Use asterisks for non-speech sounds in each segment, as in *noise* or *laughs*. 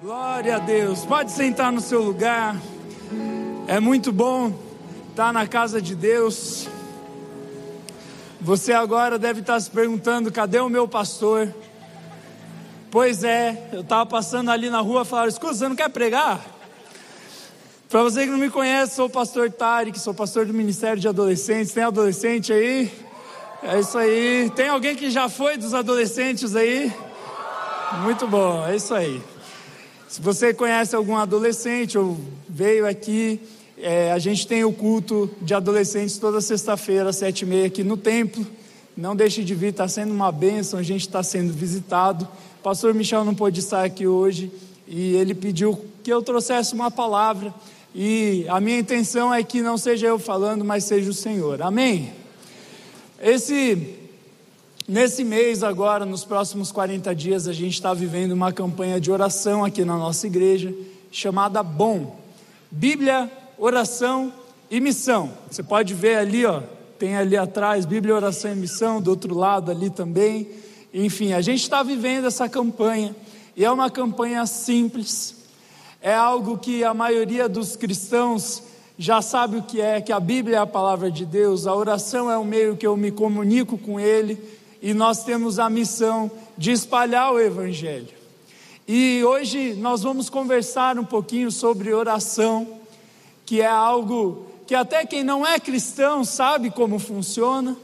Glória a Deus. Pode sentar no seu lugar. É muito bom estar na casa de Deus. Você agora deve estar se perguntando: cadê o meu pastor? Pois é, eu estava passando ali na rua e falaram: escuta, você não quer pregar? Para você que não me conhece, sou o pastor Tarek, sou pastor do Ministério de Adolescentes. Tem adolescente aí? É isso aí. Tem alguém que já foi dos adolescentes aí? Muito bom, é isso aí. Se você conhece algum adolescente ou veio aqui, é, a gente tem o culto de adolescentes toda sexta-feira, sete e meia aqui no templo. Não deixe de vir, está sendo uma bênção, a gente está sendo visitado. O pastor Michel não pôde estar aqui hoje e ele pediu que eu trouxesse uma palavra. E a minha intenção é que não seja eu falando, mas seja o Senhor. Amém? Esse Nesse mês, agora, nos próximos 40 dias, a gente está vivendo uma campanha de oração aqui na nossa igreja, chamada BOM Bíblia, Oração e Missão. Você pode ver ali, ó, tem ali atrás Bíblia, Oração e Missão, do outro lado ali também. Enfim, a gente está vivendo essa campanha e é uma campanha simples, é algo que a maioria dos cristãos já sabe o que é, que a Bíblia é a palavra de Deus, a oração é o meio que eu me comunico com Ele e nós temos a missão de espalhar o Evangelho. E hoje nós vamos conversar um pouquinho sobre oração, que é algo que até quem não é cristão sabe como funciona,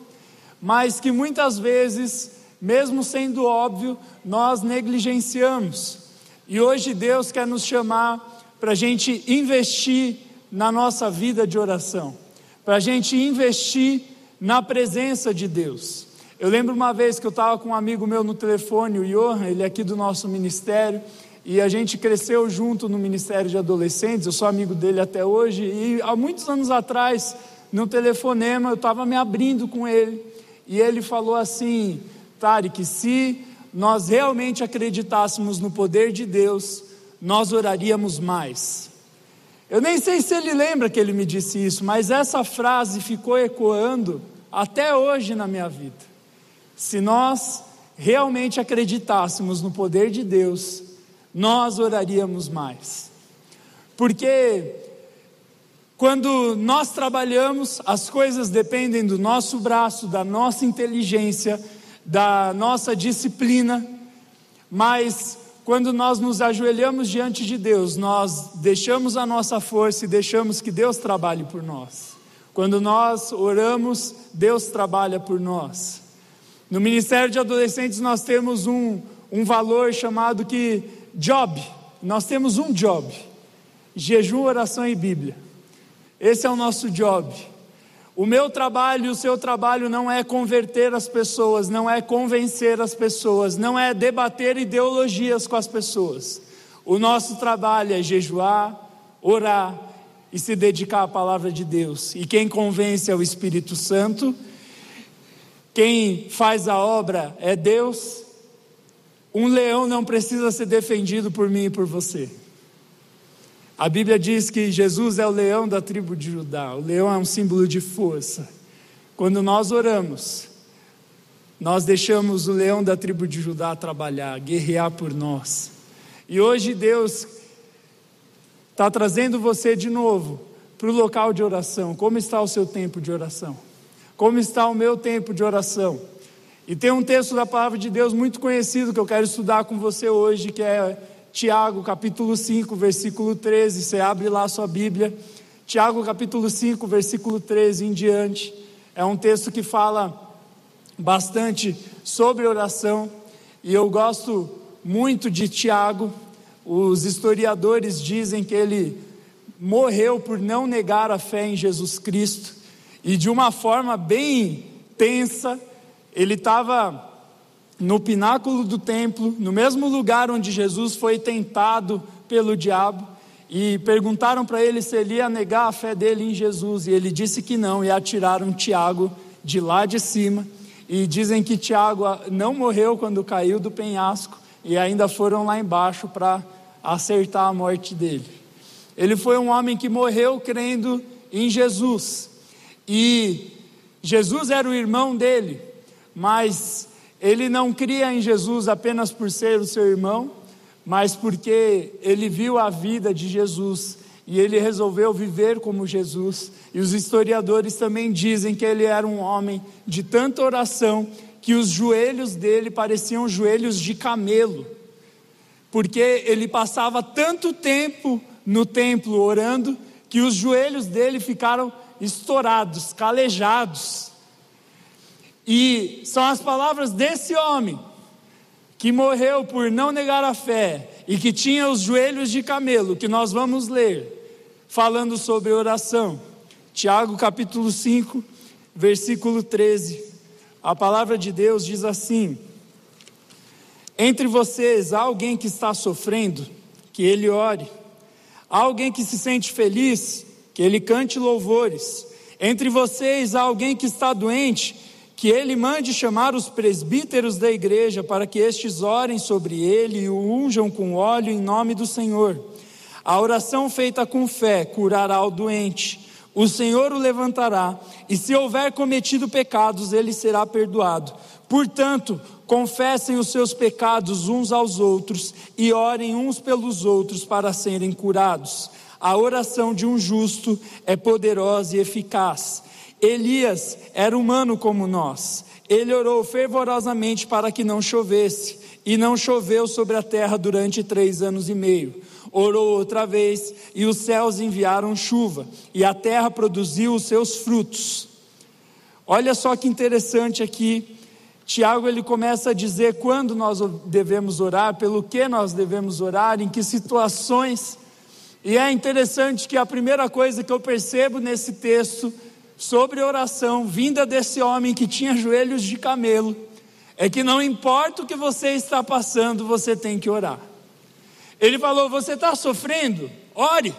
mas que muitas vezes, mesmo sendo óbvio, nós negligenciamos. E hoje Deus quer nos chamar para a gente investir na nossa vida de oração, para a gente investir na presença de Deus. Eu lembro uma vez que eu estava com um amigo meu no telefone, o Johan, ele é aqui do nosso ministério, e a gente cresceu junto no Ministério de Adolescentes, eu sou amigo dele até hoje, e há muitos anos atrás, no telefonema, eu estava me abrindo com ele, e ele falou assim: Tarek, se nós realmente acreditássemos no poder de Deus, nós oraríamos mais. Eu nem sei se ele lembra que ele me disse isso, mas essa frase ficou ecoando até hoje na minha vida. Se nós realmente acreditássemos no poder de Deus, nós oraríamos mais. Porque quando nós trabalhamos, as coisas dependem do nosso braço, da nossa inteligência, da nossa disciplina, mas quando nós nos ajoelhamos diante de Deus, nós deixamos a nossa força e deixamos que Deus trabalhe por nós. Quando nós oramos, Deus trabalha por nós. No Ministério de Adolescentes nós temos um, um valor chamado que job. Nós temos um job: jejum, oração e Bíblia. Esse é o nosso job. O meu trabalho o seu trabalho não é converter as pessoas, não é convencer as pessoas, não é debater ideologias com as pessoas. O nosso trabalho é jejuar, orar e se dedicar à palavra de Deus. E quem convence é o Espírito Santo quem faz a obra é Deus. Um leão não precisa ser defendido por mim e por você. A Bíblia diz que Jesus é o leão da tribo de Judá. O leão é um símbolo de força. Quando nós oramos, nós deixamos o leão da tribo de Judá trabalhar, guerrear por nós. E hoje Deus está trazendo você de novo para o local de oração. Como está o seu tempo de oração? Como está o meu tempo de oração? E tem um texto da palavra de Deus muito conhecido que eu quero estudar com você hoje, que é Tiago, capítulo 5, versículo 13. Você abre lá a sua Bíblia. Tiago, capítulo 5, versículo 13 em diante. É um texto que fala bastante sobre oração. E eu gosto muito de Tiago. Os historiadores dizem que ele morreu por não negar a fé em Jesus Cristo. E de uma forma bem tensa, ele estava no pináculo do templo, no mesmo lugar onde Jesus foi tentado pelo diabo, e perguntaram para ele se ele ia negar a fé dele em Jesus, e ele disse que não, e atiraram Tiago de lá de cima, e dizem que Tiago não morreu quando caiu do penhasco, e ainda foram lá embaixo para acertar a morte dele. Ele foi um homem que morreu crendo em Jesus, e Jesus era o irmão dele, mas ele não cria em Jesus apenas por ser o seu irmão, mas porque ele viu a vida de Jesus e ele resolveu viver como Jesus. E os historiadores também dizem que ele era um homem de tanta oração que os joelhos dele pareciam joelhos de camelo, porque ele passava tanto tempo no templo orando que os joelhos dele ficaram estourados, calejados. E são as palavras desse homem que morreu por não negar a fé e que tinha os joelhos de camelo, que nós vamos ler, falando sobre oração. Tiago capítulo 5, versículo 13. A palavra de Deus diz assim: Entre vocês há alguém que está sofrendo, que ele ore. Há alguém que se sente feliz, que ele cante louvores. Entre vocês há alguém que está doente, que ele mande chamar os presbíteros da igreja para que estes orem sobre ele e o unjam com óleo em nome do Senhor. A oração feita com fé curará o doente o Senhor o levantará, e se houver cometido pecados, ele será perdoado. Portanto, confessem os seus pecados uns aos outros e orem uns pelos outros para serem curados. A oração de um justo é poderosa e eficaz. Elias era humano como nós. Ele orou fervorosamente para que não chovesse, e não choveu sobre a terra durante três anos e meio orou outra vez, e os céus enviaram chuva, e a terra produziu os seus frutos. Olha só que interessante aqui. Tiago ele começa a dizer quando nós devemos orar, pelo que nós devemos orar, em que situações. E é interessante que a primeira coisa que eu percebo nesse texto sobre oração, vinda desse homem que tinha joelhos de camelo, é que não importa o que você está passando, você tem que orar. Ele falou: Você está sofrendo? Ore.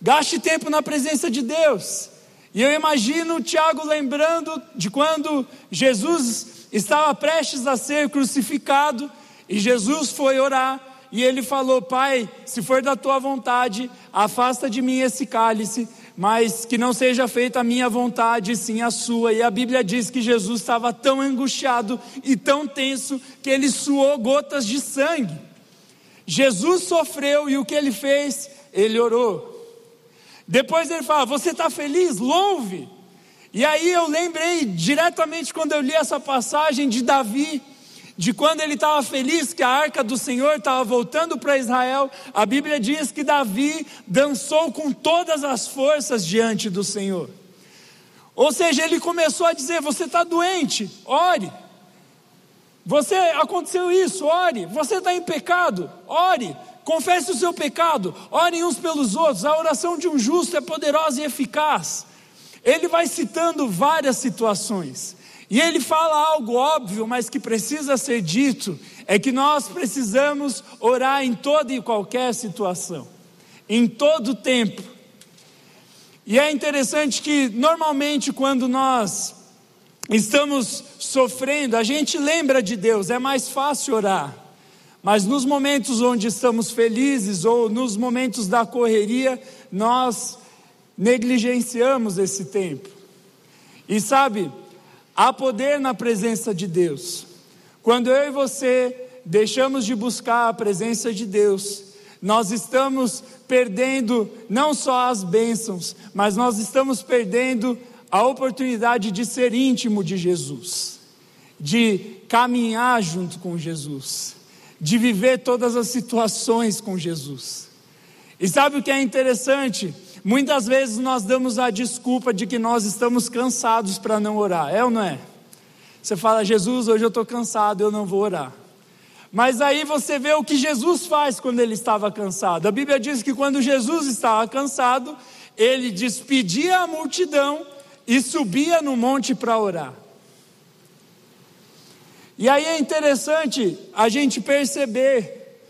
Gaste tempo na presença de Deus. E eu imagino o Tiago lembrando de quando Jesus estava prestes a ser crucificado e Jesus foi orar e ele falou: Pai, se for da tua vontade, afasta de mim esse cálice, mas que não seja feita a minha vontade, sim a sua. E a Bíblia diz que Jesus estava tão angustiado e tão tenso que ele suou gotas de sangue. Jesus sofreu e o que ele fez? Ele orou. Depois ele fala: Você está feliz? Louve. E aí eu lembrei diretamente quando eu li essa passagem de Davi de quando ele estava feliz que a arca do Senhor estava voltando para Israel, a Bíblia diz que Davi dançou com todas as forças diante do Senhor. Ou seja, ele começou a dizer: Você está doente, ore. Você aconteceu isso, ore. Você está em pecado, ore. Confesse o seu pecado, ore uns pelos outros. A oração de um justo é poderosa e eficaz. Ele vai citando várias situações. E ele fala algo óbvio, mas que precisa ser dito: é que nós precisamos orar em toda e qualquer situação, em todo tempo. E é interessante que, normalmente, quando nós estamos sofrendo, a gente lembra de Deus, é mais fácil orar. Mas nos momentos onde estamos felizes ou nos momentos da correria, nós negligenciamos esse tempo. E sabe, Há poder na presença de Deus. Quando eu e você deixamos de buscar a presença de Deus, nós estamos perdendo não só as bênçãos, mas nós estamos perdendo a oportunidade de ser íntimo de Jesus, de caminhar junto com Jesus, de viver todas as situações com Jesus. E sabe o que é interessante? Muitas vezes nós damos a desculpa de que nós estamos cansados para não orar, é ou não é? Você fala, Jesus, hoje eu estou cansado, eu não vou orar. Mas aí você vê o que Jesus faz quando ele estava cansado. A Bíblia diz que quando Jesus estava cansado, ele despedia a multidão e subia no monte para orar. E aí é interessante a gente perceber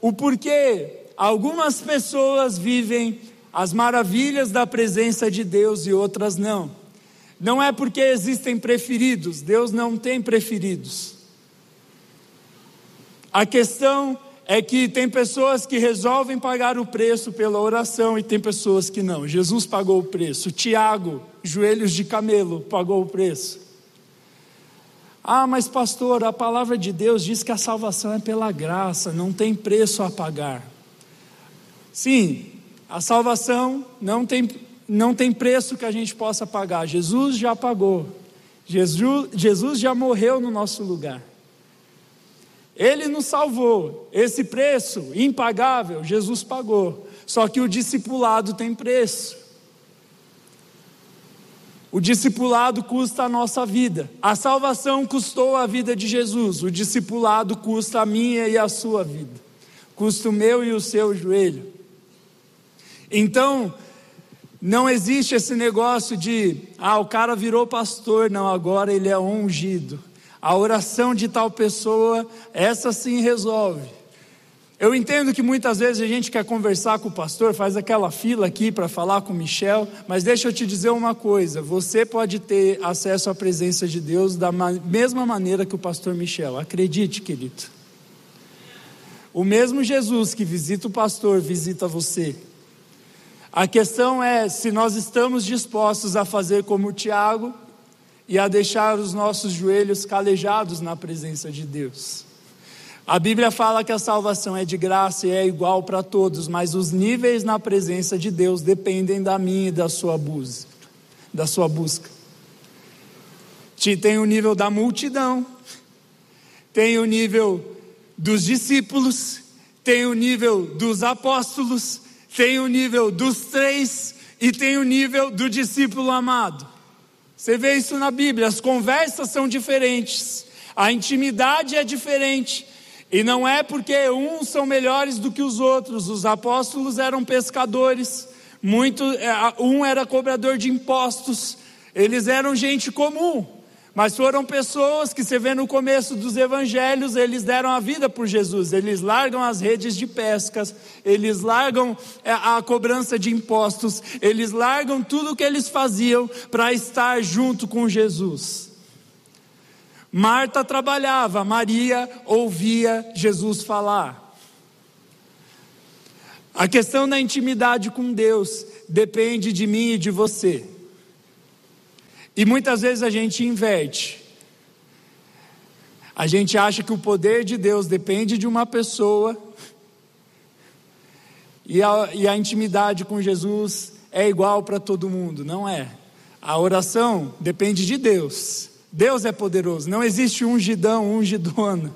o porquê algumas pessoas vivem as maravilhas da presença de Deus e outras não. Não é porque existem preferidos, Deus não tem preferidos. A questão é que tem pessoas que resolvem pagar o preço pela oração e tem pessoas que não. Jesus pagou o preço. Tiago, joelhos de camelo, pagou o preço. Ah, mas pastor, a palavra de Deus diz que a salvação é pela graça, não tem preço a pagar. Sim, a salvação não tem, não tem preço que a gente possa pagar. Jesus já pagou. Jesus, Jesus já morreu no nosso lugar. Ele nos salvou. Esse preço impagável, Jesus pagou. Só que o discipulado tem preço. O discipulado custa a nossa vida. A salvação custou a vida de Jesus. O discipulado custa a minha e a sua vida. Custa o meu e o seu joelho. Então, não existe esse negócio de, ah, o cara virou pastor, não, agora ele é ungido. A oração de tal pessoa, essa sim resolve. Eu entendo que muitas vezes a gente quer conversar com o pastor, faz aquela fila aqui para falar com o Michel, mas deixa eu te dizer uma coisa: você pode ter acesso à presença de Deus da mesma maneira que o pastor Michel, acredite, querido. O mesmo Jesus que visita o pastor, visita você. A questão é se nós estamos dispostos a fazer como o Tiago e a deixar os nossos joelhos calejados na presença de Deus. A Bíblia fala que a salvação é de graça e é igual para todos, mas os níveis na presença de Deus dependem da minha e da sua busca. Da sua busca. Tem o nível da multidão, tem o nível dos discípulos, tem o nível dos apóstolos, tem o nível dos três e tem o nível do discípulo amado. Você vê isso na Bíblia, as conversas são diferentes, a intimidade é diferente, e não é porque uns são melhores do que os outros. Os apóstolos eram pescadores, muito, é, um era cobrador de impostos. Eles eram gente comum, mas foram pessoas que você vê no começo dos evangelhos, eles deram a vida por Jesus. Eles largam as redes de pescas, eles largam é, a cobrança de impostos, eles largam tudo o que eles faziam para estar junto com Jesus. Marta trabalhava, Maria ouvia Jesus falar. A questão da intimidade com Deus depende de mim e de você. E muitas vezes a gente inverte. A gente acha que o poder de Deus depende de uma pessoa, e a, e a intimidade com Jesus é igual para todo mundo. Não é. A oração depende de Deus. Deus é poderoso, não existe ungidão, ungidona.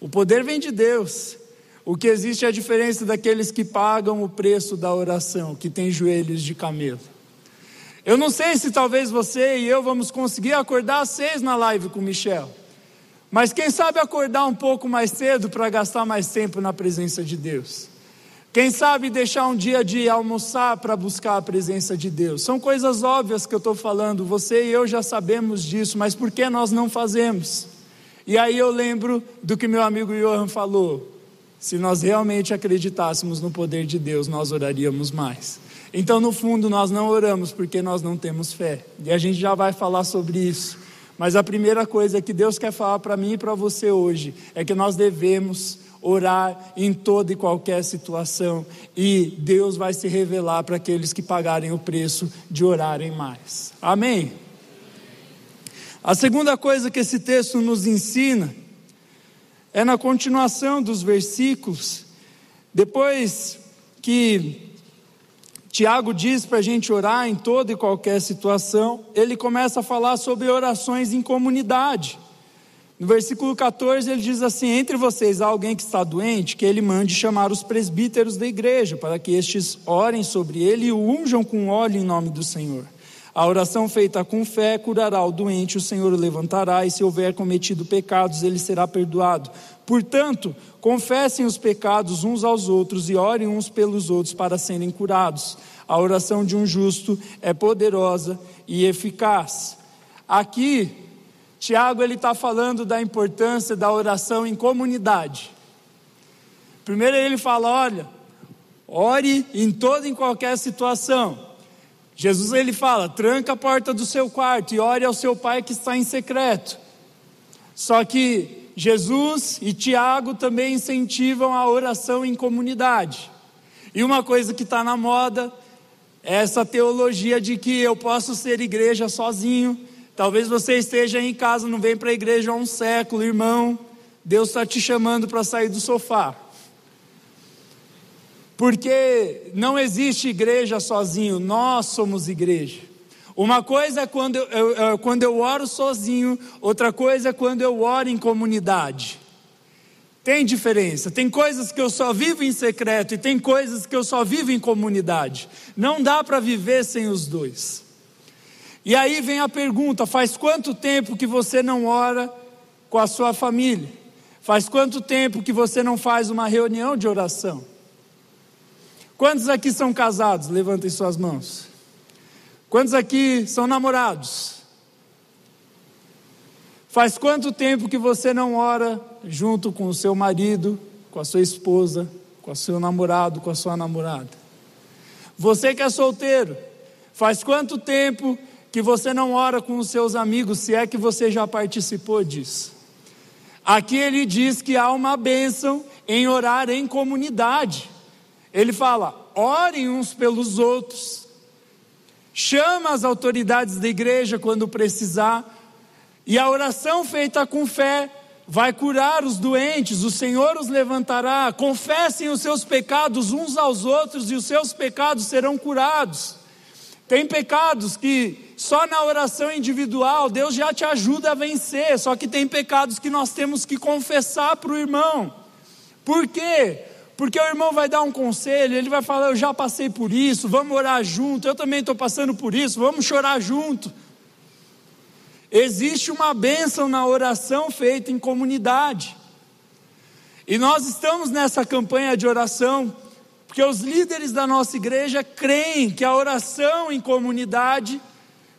O poder vem de Deus. O que existe é a diferença daqueles que pagam o preço da oração, que tem joelhos de camelo. Eu não sei se talvez você e eu vamos conseguir acordar às seis na live com o Michel. Mas quem sabe acordar um pouco mais cedo para gastar mais tempo na presença de Deus. Quem sabe deixar um dia de almoçar para buscar a presença de Deus? São coisas óbvias que eu estou falando, você e eu já sabemos disso, mas por que nós não fazemos? E aí eu lembro do que meu amigo Johan falou: se nós realmente acreditássemos no poder de Deus, nós oraríamos mais. Então, no fundo, nós não oramos porque nós não temos fé, e a gente já vai falar sobre isso. Mas a primeira coisa que Deus quer falar para mim e para você hoje é que nós devemos orar em toda e qualquer situação, e Deus vai se revelar para aqueles que pagarem o preço de orarem mais. Amém? A segunda coisa que esse texto nos ensina é na continuação dos versículos, depois que Tiago diz para a gente orar em toda e qualquer situação, ele começa a falar sobre orações em comunidade. No versículo 14 ele diz assim: Entre vocês há alguém que está doente, que ele mande chamar os presbíteros da igreja, para que estes orem sobre ele e o unjam com óleo em nome do Senhor. A oração feita com fé curará o doente, o Senhor o levantará, e se houver cometido pecados, ele será perdoado. Portanto, confessem os pecados uns aos outros e orem uns pelos outros para serem curados. A oração de um justo é poderosa e eficaz. Aqui, Tiago ele está falando da importância da oração em comunidade. Primeiro ele fala, olha, ore em toda e em qualquer situação. Jesus ele fala, tranca a porta do seu quarto e ore ao seu pai que está em secreto. Só que Jesus e Tiago também incentivam a oração em comunidade. E uma coisa que está na moda é essa teologia de que eu posso ser igreja sozinho, Talvez você esteja em casa, não vem para a igreja há um século, irmão. Deus está te chamando para sair do sofá. Porque não existe igreja sozinho, nós somos igreja. Uma coisa é quando eu, eu, quando eu oro sozinho, outra coisa é quando eu oro em comunidade. Tem diferença. Tem coisas que eu só vivo em secreto e tem coisas que eu só vivo em comunidade. Não dá para viver sem os dois. E aí vem a pergunta: faz quanto tempo que você não ora com a sua família? Faz quanto tempo que você não faz uma reunião de oração? Quantos aqui são casados? Levantem suas mãos. Quantos aqui são namorados? Faz quanto tempo que você não ora junto com o seu marido, com a sua esposa, com o seu namorado, com a sua namorada? Você que é solteiro, faz quanto tempo que você não ora com os seus amigos, se é que você já participou disso. Aqui ele diz que há uma bênção em orar em comunidade. Ele fala: orem uns pelos outros, chama as autoridades da igreja quando precisar, e a oração feita com fé vai curar os doentes, o Senhor os levantará. Confessem os seus pecados uns aos outros, e os seus pecados serão curados. Tem pecados que só na oração individual Deus já te ajuda a vencer, só que tem pecados que nós temos que confessar para o irmão. Por quê? Porque o irmão vai dar um conselho, ele vai falar: Eu já passei por isso, vamos orar junto, eu também estou passando por isso, vamos chorar junto. Existe uma bênção na oração feita em comunidade. E nós estamos nessa campanha de oração porque os líderes da nossa igreja creem que a oração em comunidade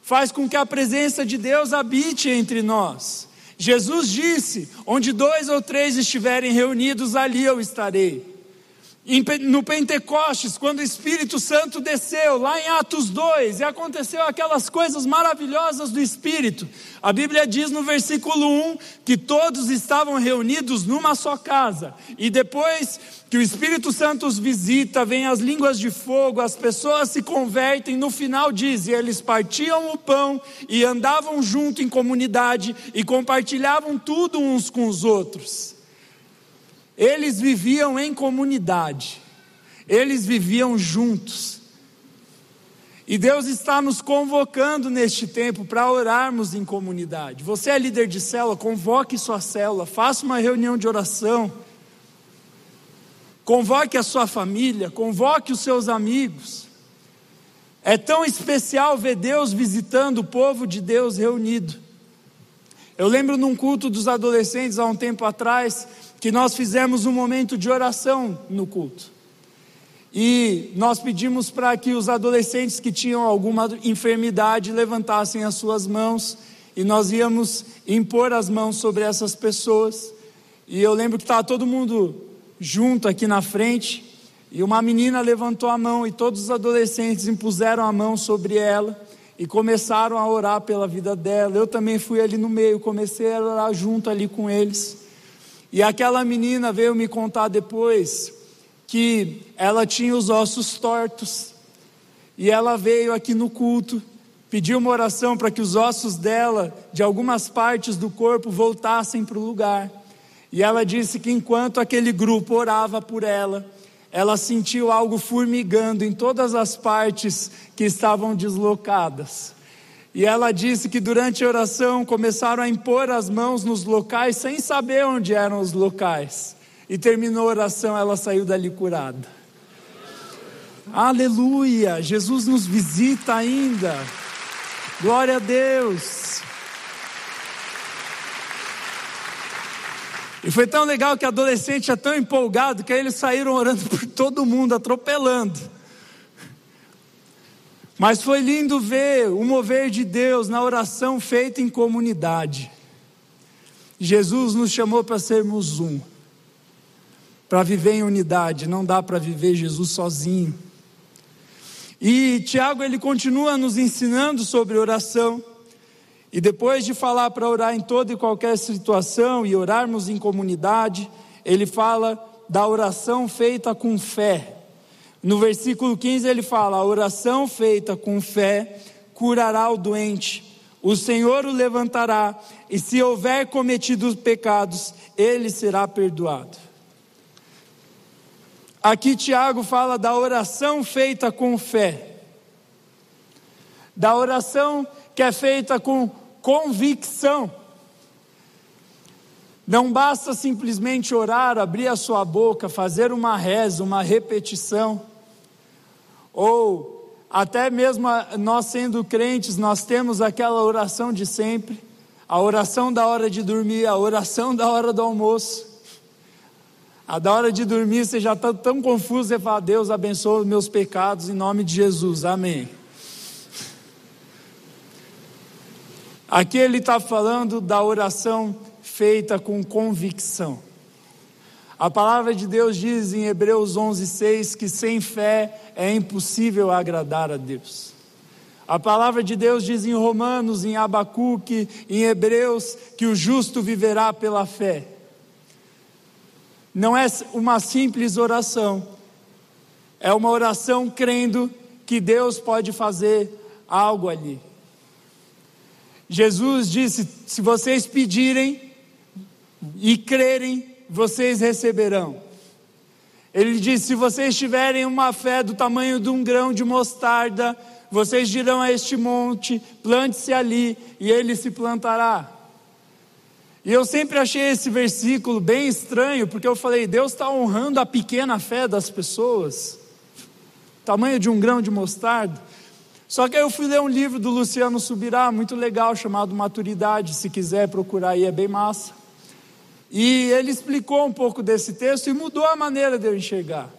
faz com que a presença de Deus habite entre nós. Jesus disse: Onde dois ou três estiverem reunidos, ali eu estarei no Pentecostes, quando o Espírito Santo desceu, lá em Atos 2, e aconteceu aquelas coisas maravilhosas do Espírito. A Bíblia diz no versículo 1 que todos estavam reunidos numa só casa, e depois que o Espírito Santo os visita, vem as línguas de fogo, as pessoas se convertem, no final diz: e eles partiam o pão e andavam junto em comunidade e compartilhavam tudo uns com os outros. Eles viviam em comunidade, eles viviam juntos. E Deus está nos convocando neste tempo para orarmos em comunidade. Você é líder de célula, convoque sua célula, faça uma reunião de oração. Convoque a sua família, convoque os seus amigos. É tão especial ver Deus visitando o povo de Deus reunido. Eu lembro num culto dos adolescentes há um tempo atrás, que nós fizemos um momento de oração no culto. E nós pedimos para que os adolescentes que tinham alguma enfermidade levantassem as suas mãos e nós íamos impor as mãos sobre essas pessoas. E eu lembro que estava todo mundo junto aqui na frente e uma menina levantou a mão e todos os adolescentes impuseram a mão sobre ela e começaram a orar pela vida dela. Eu também fui ali no meio, comecei a orar junto ali com eles. E aquela menina veio me contar depois que ela tinha os ossos tortos. E ela veio aqui no culto, pediu uma oração para que os ossos dela, de algumas partes do corpo, voltassem para o lugar. E ela disse que enquanto aquele grupo orava por ela, ela sentiu algo formigando em todas as partes que estavam deslocadas. E ela disse que durante a oração começaram a impor as mãos nos locais sem saber onde eram os locais. E terminou a oração, ela saiu dali curada. Aleluia! Jesus nos visita ainda. Glória a Deus. E foi tão legal que adolescente é tão empolgado que aí eles saíram orando por todo mundo, atropelando. Mas foi lindo ver o mover de Deus na oração feita em comunidade. Jesus nos chamou para sermos um, para viver em unidade, não dá para viver Jesus sozinho. E Tiago ele continua nos ensinando sobre oração. E depois de falar para orar em toda e qualquer situação e orarmos em comunidade, ele fala da oração feita com fé. No versículo 15 ele fala: a oração feita com fé curará o doente, o Senhor o levantará, e se houver cometido pecados, ele será perdoado. Aqui Tiago fala da oração feita com fé, da oração que é feita com convicção. Não basta simplesmente orar, abrir a sua boca, fazer uma reza, uma repetição, ou até mesmo nós sendo crentes, nós temos aquela oração de sempre, a oração da hora de dormir, a oração da hora do almoço. A da hora de dormir você já está tão confuso, você fala, Deus abençoe os meus pecados em nome de Jesus, amém. Aqui ele está falando da oração feita com convicção. A palavra de Deus diz em Hebreus 11:6 que sem fé é impossível agradar a Deus. A palavra de Deus diz em Romanos, em Abacuque, em Hebreus que o justo viverá pela fé. Não é uma simples oração, é uma oração crendo que Deus pode fazer algo ali. Jesus disse: se vocês pedirem e crerem, vocês receberão. Ele disse: se vocês tiverem uma fé do tamanho de um grão de mostarda, vocês dirão a este monte: plante-se ali, e ele se plantará. E eu sempre achei esse versículo bem estranho, porque eu falei: Deus está honrando a pequena fé das pessoas, tamanho de um grão de mostarda. Só que aí eu fui ler um livro do Luciano Subirá, muito legal, chamado Maturidade. Se quiser procurar aí, é bem massa. E ele explicou um pouco desse texto e mudou a maneira de eu enxergar.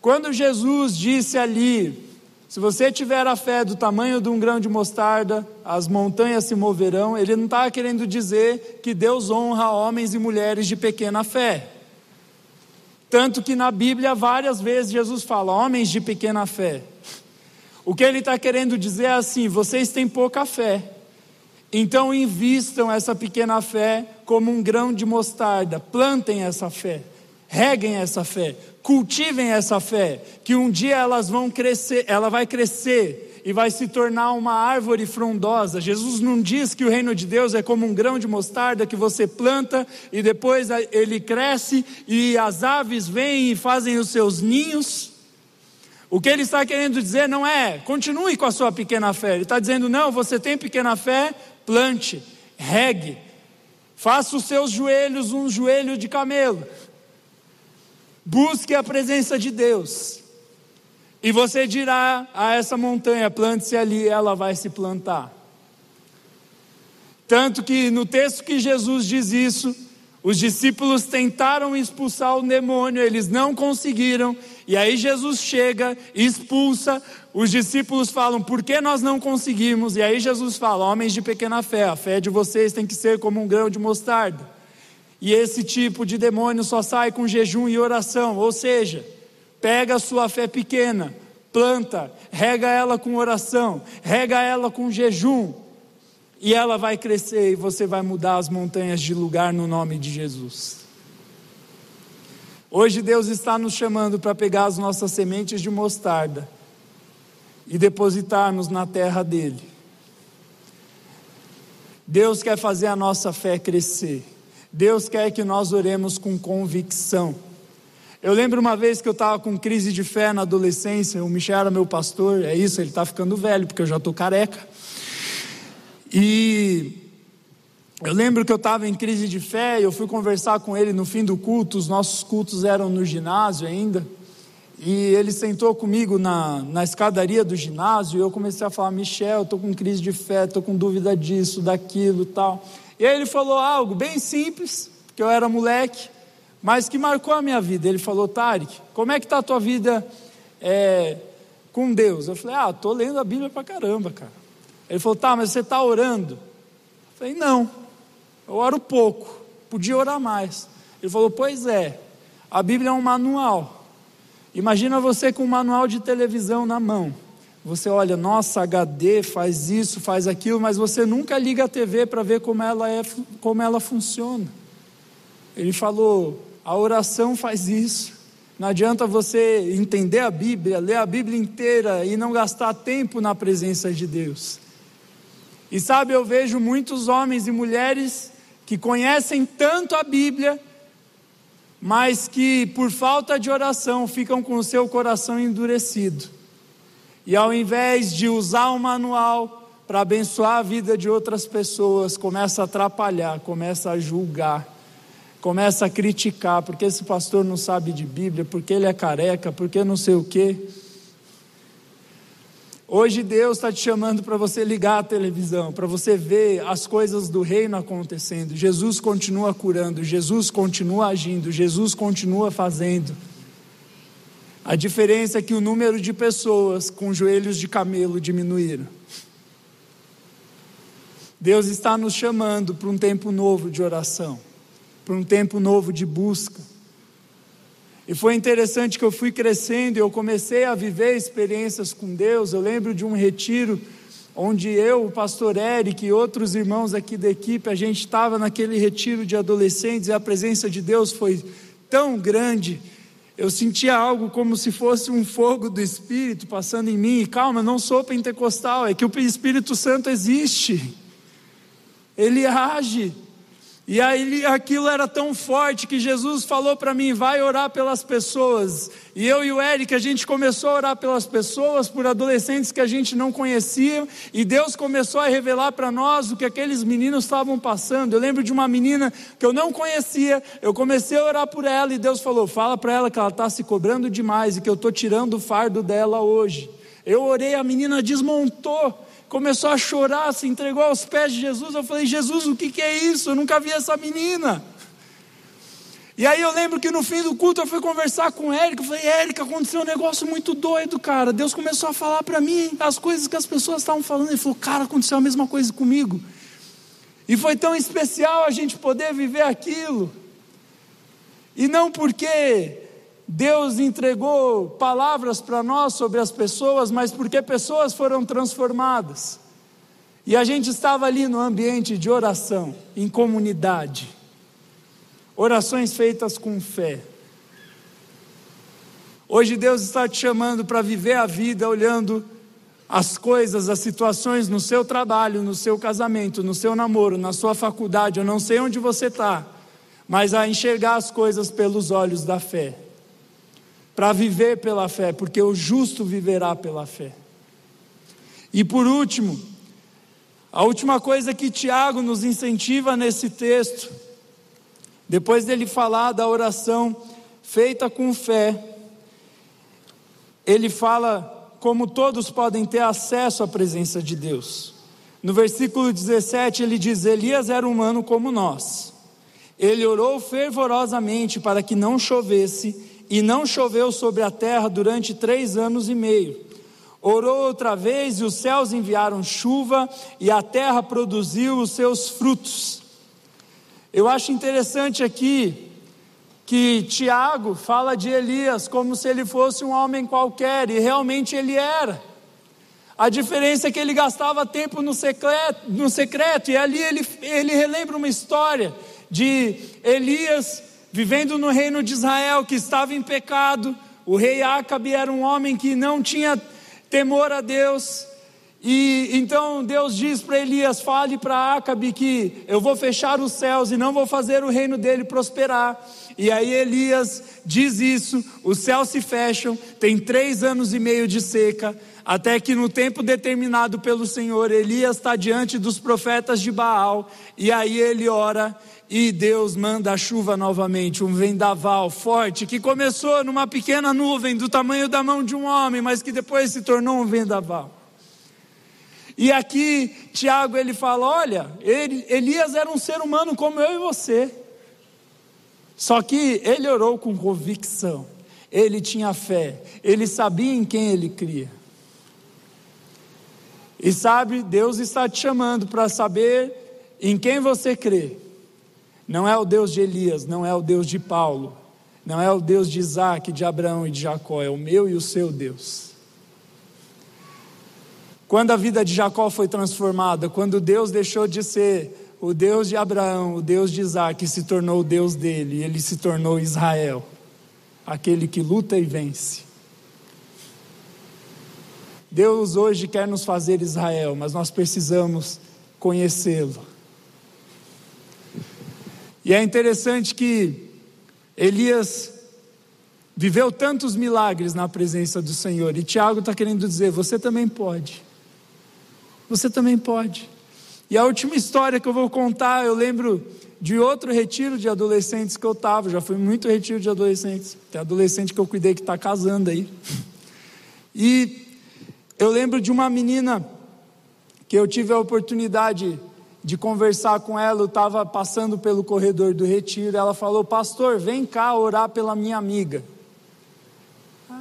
Quando Jesus disse ali: se você tiver a fé do tamanho de um grão de mostarda, as montanhas se moverão, ele não está querendo dizer que Deus honra homens e mulheres de pequena fé. Tanto que na Bíblia várias vezes Jesus fala, homens de pequena fé. O que ele está querendo dizer é assim: vocês têm pouca fé, então invistam essa pequena fé como um grão de mostarda, plantem essa fé, reguem essa fé, cultivem essa fé, que um dia elas vão crescer, ela vai crescer e vai se tornar uma árvore frondosa. Jesus não diz que o reino de Deus é como um grão de mostarda que você planta e depois ele cresce e as aves vêm e fazem os seus ninhos. O que ele está querendo dizer não é continue com a sua pequena fé, ele está dizendo não, você tem pequena fé, plante, regue, Faça os seus joelhos um joelho de camelo. Busque a presença de Deus. E você dirá a essa montanha: plante-se ali, ela vai se plantar. Tanto que no texto que Jesus diz isso, os discípulos tentaram expulsar o demônio, eles não conseguiram, e aí Jesus chega, expulsa, os discípulos falam, por que nós não conseguimos? E aí Jesus fala, homens de pequena fé, a fé de vocês tem que ser como um grão de mostarda. E esse tipo de demônio só sai com jejum e oração, ou seja, pega a sua fé pequena, planta, rega ela com oração, rega ela com jejum, e ela vai crescer e você vai mudar as montanhas de lugar no nome de Jesus. Hoje Deus está nos chamando para pegar as nossas sementes de mostarda e depositarmos na terra dele. Deus quer fazer a nossa fé crescer. Deus quer que nós oremos com convicção. Eu lembro uma vez que eu estava com crise de fé na adolescência, o Michel era meu pastor, é isso, ele está ficando velho, porque eu já estou careca. E eu lembro que eu estava em crise de fé, eu fui conversar com ele no fim do culto, os nossos cultos eram no ginásio ainda, e ele sentou comigo na, na escadaria do ginásio, e eu comecei a falar, Michel, estou com crise de fé, estou com dúvida disso, daquilo tal. E aí ele falou algo bem simples, que eu era moleque, mas que marcou a minha vida. Ele falou, Tarek, como é que está a tua vida é, com Deus? Eu falei, ah, estou lendo a Bíblia para caramba, cara. Ele falou: tá, mas você está orando? Eu falei: não, eu oro pouco, podia orar mais. Ele falou: pois é, a Bíblia é um manual. Imagina você com um manual de televisão na mão. Você olha, nossa, HD faz isso, faz aquilo, mas você nunca liga a TV para ver como ela, é, como ela funciona. Ele falou: a oração faz isso. Não adianta você entender a Bíblia, ler a Bíblia inteira e não gastar tempo na presença de Deus. E sabe, eu vejo muitos homens e mulheres que conhecem tanto a Bíblia, mas que por falta de oração ficam com o seu coração endurecido. E ao invés de usar o manual para abençoar a vida de outras pessoas, começa a atrapalhar, começa a julgar, começa a criticar, porque esse pastor não sabe de Bíblia, porque ele é careca, porque não sei o quê. Hoje Deus está te chamando para você ligar a televisão, para você ver as coisas do reino acontecendo. Jesus continua curando, Jesus continua agindo, Jesus continua fazendo. A diferença é que o número de pessoas com joelhos de camelo diminuíram. Deus está nos chamando para um tempo novo de oração, para um tempo novo de busca. E foi interessante que eu fui crescendo e eu comecei a viver experiências com Deus. Eu lembro de um retiro onde eu, o pastor Eric e outros irmãos aqui da equipe, a gente estava naquele retiro de adolescentes e a presença de Deus foi tão grande. Eu sentia algo como se fosse um fogo do Espírito passando em mim. E calma, não sou pentecostal, é que o Espírito Santo existe. Ele age. E aí aquilo era tão forte que Jesus falou para mim: vai orar pelas pessoas. E eu e o Eric, a gente começou a orar pelas pessoas, por adolescentes que a gente não conhecia, e Deus começou a revelar para nós o que aqueles meninos estavam passando. Eu lembro de uma menina que eu não conhecia, eu comecei a orar por ela, e Deus falou: fala para ela que ela está se cobrando demais e que eu estou tirando o fardo dela hoje. Eu orei, a menina desmontou começou a chorar, se entregou aos pés de Jesus. Eu falei: Jesus, o que, que é isso? Eu nunca vi essa menina. E aí eu lembro que no fim do culto eu fui conversar com Érica. Eu falei: Érica, aconteceu um negócio muito doido, cara. Deus começou a falar para mim as coisas que as pessoas estavam falando. Ele falou: Cara, aconteceu a mesma coisa comigo. E foi tão especial a gente poder viver aquilo. E não porque Deus entregou palavras para nós sobre as pessoas, mas porque pessoas foram transformadas. E a gente estava ali no ambiente de oração, em comunidade. Orações feitas com fé. Hoje Deus está te chamando para viver a vida olhando as coisas, as situações no seu trabalho, no seu casamento, no seu namoro, na sua faculdade, eu não sei onde você está, mas a enxergar as coisas pelos olhos da fé para viver pela fé, porque o justo viverá pela fé. E por último, a última coisa que Tiago nos incentiva nesse texto, depois dele falar da oração feita com fé, ele fala como todos podem ter acesso à presença de Deus. No versículo 17 ele diz: Elias era humano como nós. Ele orou fervorosamente para que não chovesse e não choveu sobre a terra durante três anos e meio. Orou outra vez, e os céus enviaram chuva, e a terra produziu os seus frutos. Eu acho interessante aqui que Tiago fala de Elias como se ele fosse um homem qualquer, e realmente ele era. A diferença é que ele gastava tempo no secreto, no secreto e ali ele, ele relembra uma história de Elias vivendo no reino de Israel que estava em pecado. O rei Acabe era um homem que não tinha temor a Deus. E então Deus diz para Elias: fale para Acabe que eu vou fechar os céus e não vou fazer o reino dele prosperar. E aí Elias diz isso, os céus se fecham, tem três anos e meio de seca, até que no tempo determinado pelo Senhor, Elias está diante dos profetas de Baal, e aí ele ora, e Deus manda a chuva novamente, um vendaval forte, que começou numa pequena nuvem do tamanho da mão de um homem, mas que depois se tornou um vendaval. E aqui Tiago ele fala: olha, ele, Elias era um ser humano como eu e você. Só que ele orou com convicção, ele tinha fé, ele sabia em quem ele cria. E sabe, Deus está te chamando para saber em quem você crê. Não é o Deus de Elias, não é o Deus de Paulo, não é o Deus de Isaac, de Abraão e de Jacó, é o meu e o seu Deus. Quando a vida de Jacó foi transformada, quando Deus deixou de ser o Deus de Abraão, o Deus de Isaac, se tornou o Deus dele, ele se tornou Israel, aquele que luta e vence. Deus hoje quer nos fazer Israel, mas nós precisamos conhecê-lo. E é interessante que Elias viveu tantos milagres na presença do Senhor, e Tiago está querendo dizer: você também pode. Você também pode. E a última história que eu vou contar, eu lembro de outro retiro de adolescentes que eu estava, já fui muito retiro de adolescentes, tem adolescente que eu cuidei que está casando aí. E eu lembro de uma menina que eu tive a oportunidade de conversar com ela, eu estava passando pelo corredor do retiro, ela falou, pastor, vem cá orar pela minha amiga.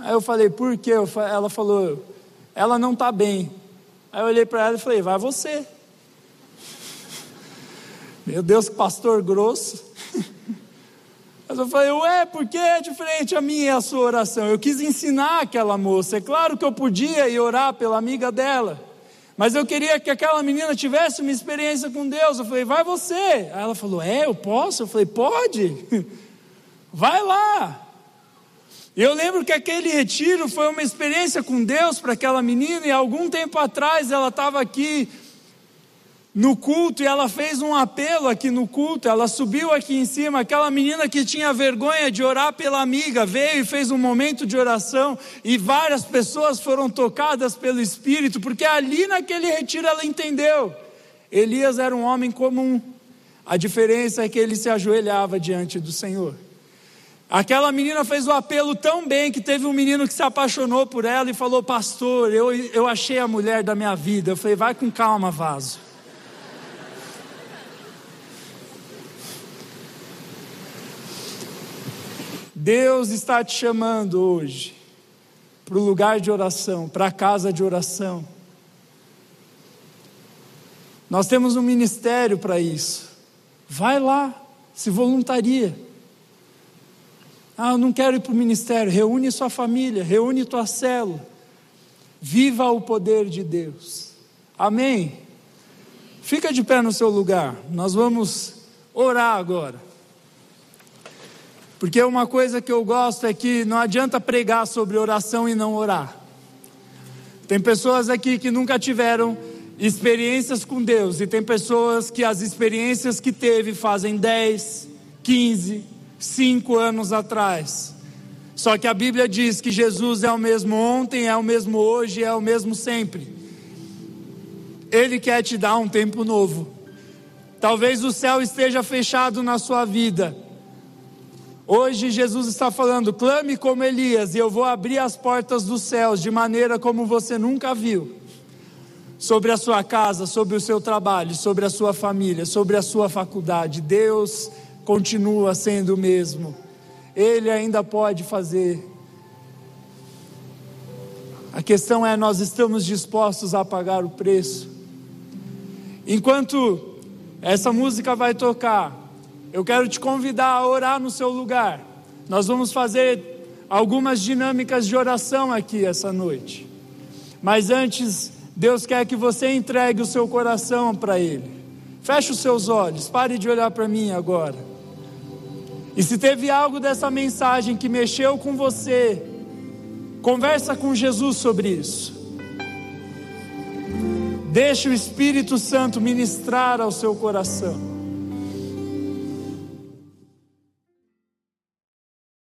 Aí eu falei, por quê? Ela falou, ela não está bem. Aí eu olhei para ela e falei, vai você. *laughs* Meu Deus, que pastor grosso. *laughs* Mas eu falei, ué, por que é diferente a minha e a sua oração? Eu quis ensinar aquela moça. É claro que eu podia ir orar pela amiga dela. Mas eu queria que aquela menina tivesse uma experiência com Deus. Eu falei, vai você. Aí ela falou, é, eu posso? Eu falei, pode. *laughs* Vai lá. Eu lembro que aquele retiro foi uma experiência com Deus para aquela menina. E algum tempo atrás ela estava aqui no culto e ela fez um apelo aqui no culto. Ela subiu aqui em cima. Aquela menina que tinha vergonha de orar pela amiga veio e fez um momento de oração. E várias pessoas foram tocadas pelo Espírito, porque ali naquele retiro ela entendeu. Elias era um homem comum. A diferença é que ele se ajoelhava diante do Senhor. Aquela menina fez o apelo tão bem que teve um menino que se apaixonou por ela e falou: Pastor, eu, eu achei a mulher da minha vida. Eu falei: Vai com calma, vaso. Deus está te chamando hoje para o lugar de oração, para a casa de oração. Nós temos um ministério para isso. Vai lá, se voluntaria. Ah, eu não quero ir para o ministério. Reúne sua família, reúne tua célula. Viva o poder de Deus. Amém? Fica de pé no seu lugar. Nós vamos orar agora. Porque uma coisa que eu gosto é que não adianta pregar sobre oração e não orar. Tem pessoas aqui que nunca tiveram experiências com Deus, e tem pessoas que as experiências que teve fazem 10, 15, 5 anos atrás. Só que a Bíblia diz que Jesus é o mesmo ontem, é o mesmo hoje, é o mesmo sempre. Ele quer te dar um tempo novo. Talvez o céu esteja fechado na sua vida Hoje Jesus está falando: clame como Elias, e eu vou abrir as portas dos céus de maneira como você nunca viu. Sobre a sua casa, sobre o seu trabalho, sobre a sua família, sobre a sua faculdade. Deus continua sendo o mesmo. Ele ainda pode fazer. A questão é: nós estamos dispostos a pagar o preço. Enquanto essa música vai tocar, eu quero te convidar a orar no seu lugar. Nós vamos fazer algumas dinâmicas de oração aqui essa noite. Mas antes, Deus quer que você entregue o seu coração para Ele. Feche os seus olhos, pare de olhar para mim agora. E se teve algo dessa mensagem que mexeu com você, conversa com Jesus sobre isso. Deixe o Espírito Santo ministrar ao seu coração.